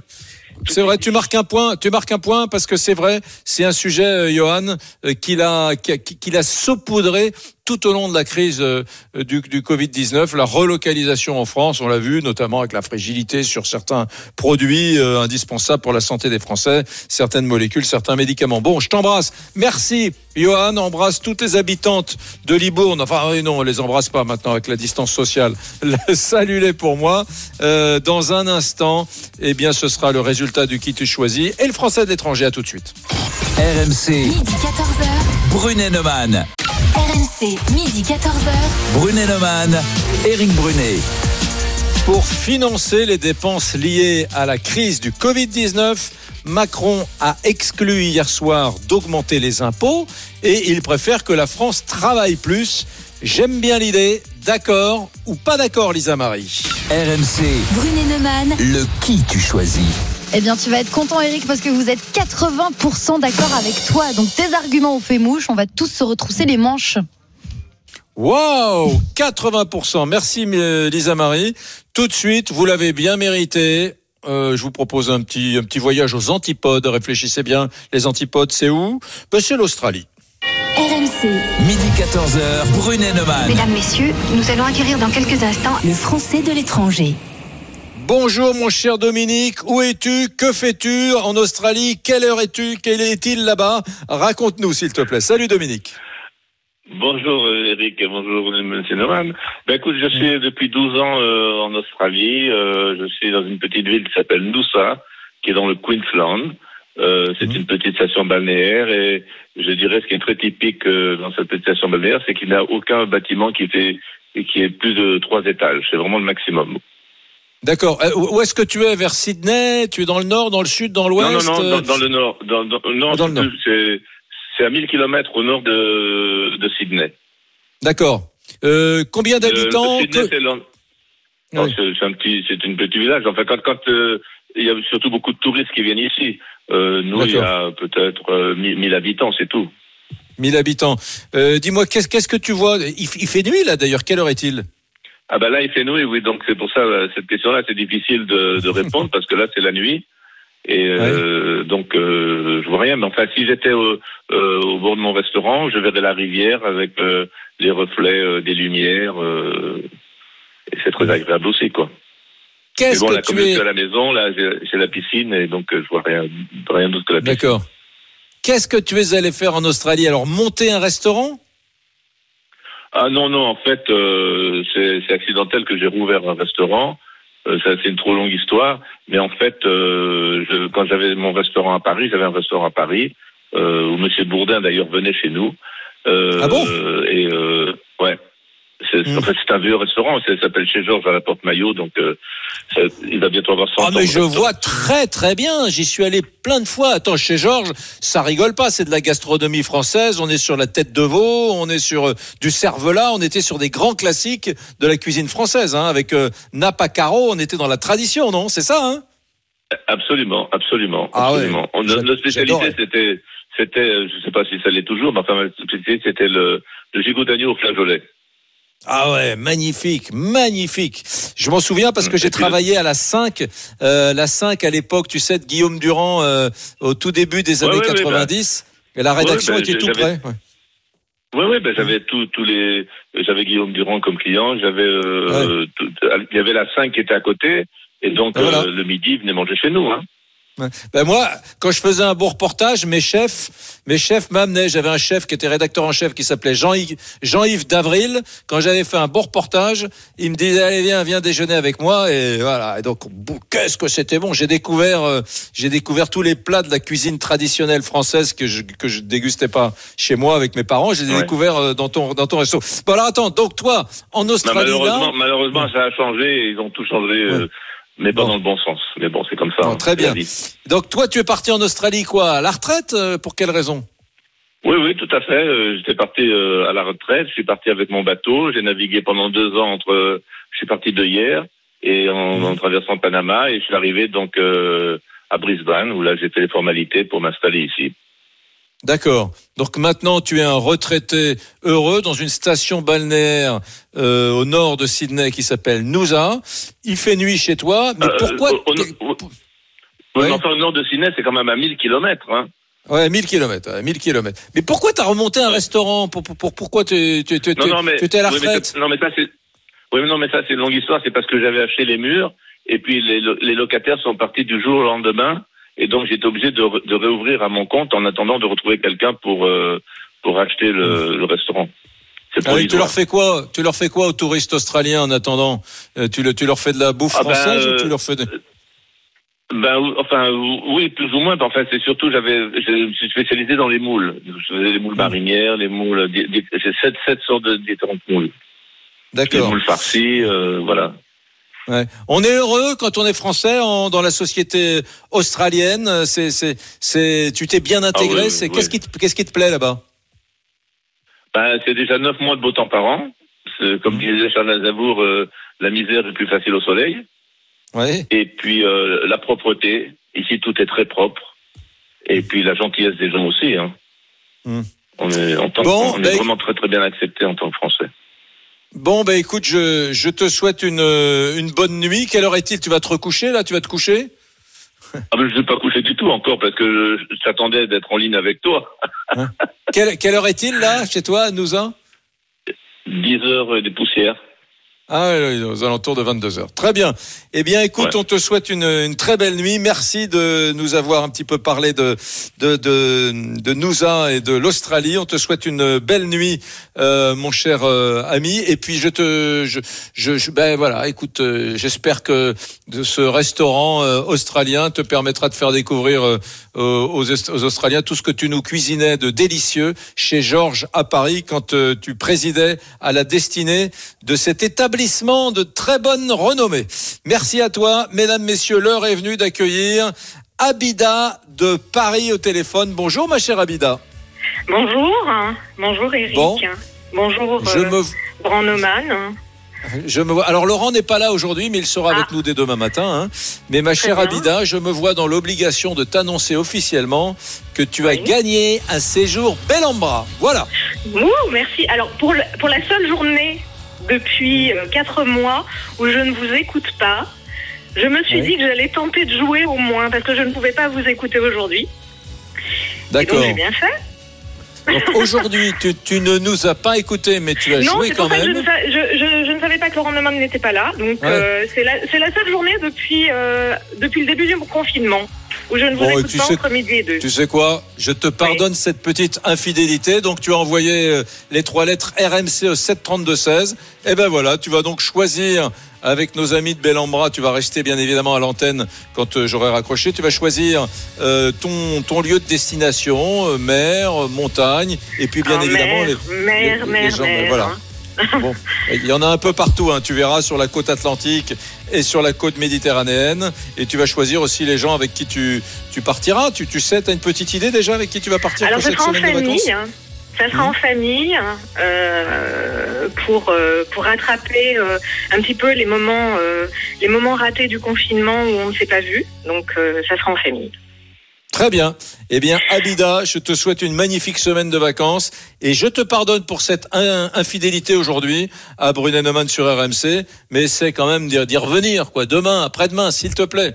S5: C'est vrai, tu marques un point, tu marques un point parce que c'est vrai, c'est un sujet, euh, Johan, euh, qu'il a, qui a- qu'il a saupoudré tout au long de la crise euh, du, du Covid-19, la relocalisation en France, on l'a vu, notamment avec la fragilité sur certains produits euh, indispensables pour la santé des Français, certaines molécules, certains médicaments. Bon, je t'embrasse. Merci, Johan. Embrasse toutes les habitantes de Libourne. Enfin, oui, non, on les embrasse pas maintenant avec la distance sociale. [laughs] Salut-les pour moi. Euh, dans un instant, eh bien, ce sera le résultat du qui tu choisis et le français de l'étranger. À tout de suite.
S4: RMC,
S3: Midi 14h.
S4: Brunet Neumann.
S3: RMC, midi 14h.
S4: Brunet Neumann, Eric Brunet.
S5: Pour financer les dépenses liées à la crise du Covid-19, Macron a exclu hier soir d'augmenter les impôts et il préfère que la France travaille plus. J'aime bien l'idée. D'accord ou pas d'accord, Lisa Marie?
S4: RMC,
S3: Brunet Neumann.
S4: le qui tu choisis.
S7: Eh bien, tu vas être content, Eric, parce que vous êtes 80% d'accord avec toi. Donc, tes arguments ont fait mouche. On va tous se retrousser les manches.
S5: Waouh 80%. Merci euh, Lisa Marie. Tout de suite, vous l'avez bien mérité. Euh, je vous propose un petit, un petit voyage aux antipodes. Réfléchissez bien. Les antipodes, c'est où? Ben, C'est l'Australie.
S3: RMC,
S4: Midi 14h, Brunet-Neumann.
S3: Mesdames, Messieurs, nous allons acquérir dans quelques instants le français de l'étranger.
S5: Bonjour mon cher Dominique, où es-tu? Que fais-tu en Australie? Quelle heure es-tu? Quel est-il là-bas? Raconte-nous s'il te plaît. Salut Dominique.
S12: Bonjour euh, Eric et bonjour Monsieur Norman. Ben écoute, je suis depuis 12 ans euh, en Australie. Euh, je suis dans une petite ville qui s'appelle Noosa, qui est dans le Queensland. Euh, c'est une petite station balnéaire et je dirais ce qui est très typique dans cette petite station balnéaire, c'est qu'il n'y a aucun bâtiment qui fait qui est plus de trois étages. C'est vraiment le maximum.
S5: D'accord. Euh, où est-ce que tu es? Vers Sydney? Tu es dans le nord, dans le sud, dans l'ouest?
S12: Non, non, non,
S5: euh,
S12: dans, dans le nord. Dans, dans, non,
S5: Dans le nord.
S12: c'est à 1000 kilomètres au nord de, de Sydney.
S5: D'accord. Euh, combien
S12: Le-
S5: d'habitants
S12: Sydney,
S5: Que-
S12: c'est
S5: Oui.
S12: un petit, c'est un petit village. Enfin, quand, quand euh, il y a surtout beaucoup de touristes qui viennent ici. Euh, nous, il y a peut-être euh, 1000 1000 habitants, c'est tout.
S5: 1000 habitants. Euh, Dis-moi, qu'est-ce que tu vois? Il, il fait nuit là d'ailleurs. Quelle heure est-il?
S12: Ah ben là, il fait nuit, oui. Donc c'est pour ça euh, cette question-là, c'est difficile de, de [laughs] répondre parce que là, c'est la nuit. Et euh, donc euh, je vois rien. Mais enfin, si j'étais au, euh, au bord de mon restaurant, je verrais la rivière avec les reflets des lumières. et c'est très agréable aussi, quoi.
S5: Qu'est-ce
S12: bon,
S5: que
S12: là,
S5: tu
S12: comme je
S5: es
S12: suis à la maison, là, j'ai la piscine et donc je vois rien, rien d'autre que la piscine.
S5: D'accord. Qu'est-ce que tu es allé faire en Australie? Alors monter un restaurant?
S12: Ah non, non, en fait, euh, c'est accidentel que j'ai rouvert un restaurant. Euh, ça, c'est une trop longue histoire. Mais en fait, euh, je, quand j'avais mon restaurant à Paris, j'avais un restaurant à Paris, euh, où Monsieur Bourdin, d'ailleurs, venait chez nous. Euh,
S5: Ah bon?
S12: Et, euh, ouais. C'est- En fait, c'est un vieux restaurant. Ça s'appelle Chez Georges à la Porte-Maillot. Donc, euh, ça- il va bientôt avoir 100
S5: Ah
S12: ans.
S5: mais je vois très très bien. J'y suis allé plein de fois. Attends, chez Georges, ça rigole pas. C'est de la gastronomie française. On est sur la tête de veau, on est sur euh, du cervelas. On était sur des grands classiques de la cuisine française, hein, avec euh, Napa Caro. On était dans la tradition, non? C'est ça, hein?
S12: Absolument, absolument,
S5: Ah ouais.
S12: absolument. On-
S5: J'a-
S12: notre spécialité, c'était, euh, je sais pas si ça l'est toujours, mais enfin, notre spécialité, c'était le, le gigot d'agneau au flageolet.
S5: Ah ouais, magnifique, magnifique. Je m'en souviens parce que j'ai travaillé à la 5, euh, la 5 à l'époque, tu sais, de Guillaume Durand, euh, au tout début des années
S12: ouais, ouais,
S5: 90. et la rédaction
S12: Ouais,
S5: était
S12: bah,
S5: tout près.
S12: Oui, oui, ben j'avais tous tous les, j'avais Guillaume Durand comme client, j'avais, euh, tout- il y avait la 5 qui était à côté, et donc
S5: voilà.
S12: euh, le midi, il venait manger chez nous. Hein.
S5: Ben moi, quand je faisais un beau reportage, mes chefs, mes chefs m'amenaient. J'avais un chef qui était rédacteur en chef qui s'appelait Jean-Yves Jean-Yves Davril. Quand j'avais fait un beau reportage, il me disait allez viens viens déjeuner avec moi et voilà. Et donc qu'est-ce que c'était bon. J'ai découvert euh, j'ai découvert tous les plats de la cuisine traditionnelle française que je que je dégustais pas chez moi avec mes parents. J'ai
S12: Ouais.
S5: découvert euh, dans ton dans ton resto. Bon alors attends. Donc toi en
S12: Non,
S5: Australie
S12: malheureusement,
S5: là.
S12: malheureusement, ça a changé, ils ont tout changé, euh, mais pas
S5: Bon.
S12: dans le bon sens. Mais bon, c'est comme ça.
S5: Bon,
S12: hein,
S5: très bien. Donc toi tu es parti en Australie quoi à la retraite euh, pour quelle raison?
S12: Oui, oui, tout à fait. Euh, J'étais parti euh, à la retraite. Je suis parti avec mon bateau. J'ai navigué pendant deux ans entre. euh, Je suis parti de hier et en,
S5: Mhm.
S12: en traversant Panama et je suis arrivé donc à Brisbane où là j'ai fait les formalités pour m'installer ici.
S5: D'accord. Donc maintenant, tu es un retraité heureux dans une station balnéaire euh, au nord de Sydney qui s'appelle Noosa. Il fait nuit chez toi, mais
S12: Euh,
S5: pourquoi
S12: au- au- au- Oui, mais enfin, au nord de Sydney, c'est quand même à 1000 kilomètres. Hein.
S5: Ouais, 1000 km, 1000 km. Mais pourquoi t'as remonté un restaurant pour, pour, pour- pourquoi tu tu tu
S12: Non, non, mais,
S5: tu étais à la
S12: oui, mais
S5: retraite
S12: ça- non, mais ça c'est. Oui, mais non, mais ça c'est une longue histoire. C'est parce que j'avais acheté les murs et puis les locataires sont partis du jour au lendemain et donc j'étais obligé de, de réouvrir à mon compte en attendant de retrouver quelqu'un pour euh, pour acheter le, le restaurant.
S5: Ah oui, tu leur fais quoi Tu leur fais quoi aux touristes australiens en attendant? Euh, tu, le- tu leur fais de la bouffe
S12: Ah ben,
S5: française ou
S12: euh,
S5: tu leur fais de...
S12: Ben ou- enfin oui plus ou moins. Enfin c'est surtout j'avais je me suis spécialisé dans les moules. Je faisais les
S5: Mmh.
S12: moules marinières, les moules. J'ai sept sept sortes de différentes moules. Les
S5: D'accord.
S12: moules farcies, euh, voilà.
S5: Ouais. On est heureux quand on est français en- dans la société australienne. C'est, c'est, c'est, tu t'es bien intégré.
S12: Ah oui,
S5: c'est
S12: oui.
S5: qu'est-ce qui, te, qu'est-ce qui te plaît là-bas?
S12: Ben, c'est déjà neuf mois de beau temps par an. C'est, Comme disait Charles Aznavour, euh, la misère est plus facile au soleil.
S5: Ouais.
S12: Et puis euh, la propreté. Ici, tout est très propre. Et puis la gentillesse des gens aussi. Hein. On est, en tant que-
S5: Bon,
S12: on est
S5: ben-
S12: vraiment très très bien accepté en tant que Français.
S5: Bon, ben écoute, je, je te souhaite une, euh, une bonne nuit. Quelle heure est-il? Tu vas te recoucher là? Tu vas te coucher?
S12: Ah ben, je ne vais pas coucher du tout encore parce que t'attendais d'être en ligne avec toi.
S5: Quelle, quelle heure est-il là, chez toi, à Nouza
S12: 10 heures des poussières.
S5: Ah, aux alentours de 22 heures. Très bien. Eh bien, écoute,
S12: Ouais.
S5: on te souhaite une, une très belle nuit. Merci de nous avoir un petit peu parlé de de de, de Nousa et de l'Australie. On te souhaite une belle nuit, euh, mon cher euh, ami. Et puis, je te, je, je, je- ben voilà. Écoute, euh, j'espère que ce restaurant euh, australien te permettra de faire découvrir euh, aux, aux Australiens tout ce que tu nous cuisinais de délicieux chez Georges à Paris quand tu présidais à la destinée de cet établissement de très bonne renommée. Merci à toi, mesdames, messieurs. L'heure est venue d'accueillir Abida de Paris au téléphone. Bonjour, ma chère Abida.
S13: Bonjour, bonjour Eric.
S5: Bon.
S13: Bonjour
S5: Je
S13: euh,
S5: me, je me vois. Alors Laurent n'est pas là aujourd'hui, mais il sera avec nous dès demain matin. hein. Mais ma chère. Abida, je me vois dans l'obligation de t'annoncer officiellement que tu as gagné un séjour bel en bras. Voilà.
S13: Ouh, merci. Alors pour, le- pour la seule journée depuis euh, quatre mois où je ne vous écoute pas, je me suis
S5: Oui.
S13: dit que j'allais tenter de jouer au moins parce que je ne pouvais pas vous écouter aujourd'hui.
S5: D'accord.
S13: j'ai bien fait.
S5: Donc aujourd'hui, tu, tu ne nous as pas écoutés, mais tu as
S13: non,
S5: joué quand même.
S13: je, je- je ne savais pas que Laurent Neumann n'était pas là. Donc
S5: Ouais.
S13: euh, c'est la, seule journée depuis, euh, depuis le début du confinement où je ne vous
S5: Bon, et
S13: écoute
S5: tu
S13: pas
S5: sais-
S13: entre midi et deux.
S5: Tu sais quoi? Je te pardonne cette petite infidélité. Donc tu as envoyé euh, les trois lettres RMC au 732-16. Et ben voilà, tu vas donc choisir avec nos amis de Bellambra. Tu vas rester bien évidemment à l'antenne quand euh, j'aurai raccroché. Tu vas choisir euh, ton, ton lieu de destination, euh, mer, montagne, et puis bien
S13: Ah,
S5: évidemment
S13: mer,
S5: les,
S13: mer,
S5: les- les
S13: mer,
S5: gens-
S13: mer,
S5: Voilà.
S13: hein.
S5: Bon, il y en a un peu partout, hein. tu verras sur la côte atlantique et sur la côte méditerranéenne. Et tu vas choisir aussi les gens avec qui tu, tu partiras. Tu, tu sais, tu as une petite idée déjà avec qui tu vas partir
S13: Alors,
S5: pour
S13: ça
S5: cette
S13: sera en
S5: semaine de vacances
S13: famille. hein. Ça sera en famille euh, pour euh, pour rattraper euh, un petit peu les moments euh, les moments ratés du confinement où on ne s'est pas vu. Donc euh, ça sera en famille.
S5: Très bien. Eh bien, Abida, je te souhaite une magnifique semaine de vacances et je te pardonne pour cette in- infidélité aujourd'hui à Brunet Neumann sur RMC, mais c'est quand même d'y revenir, quoi, demain, après-demain, s'il te plaît.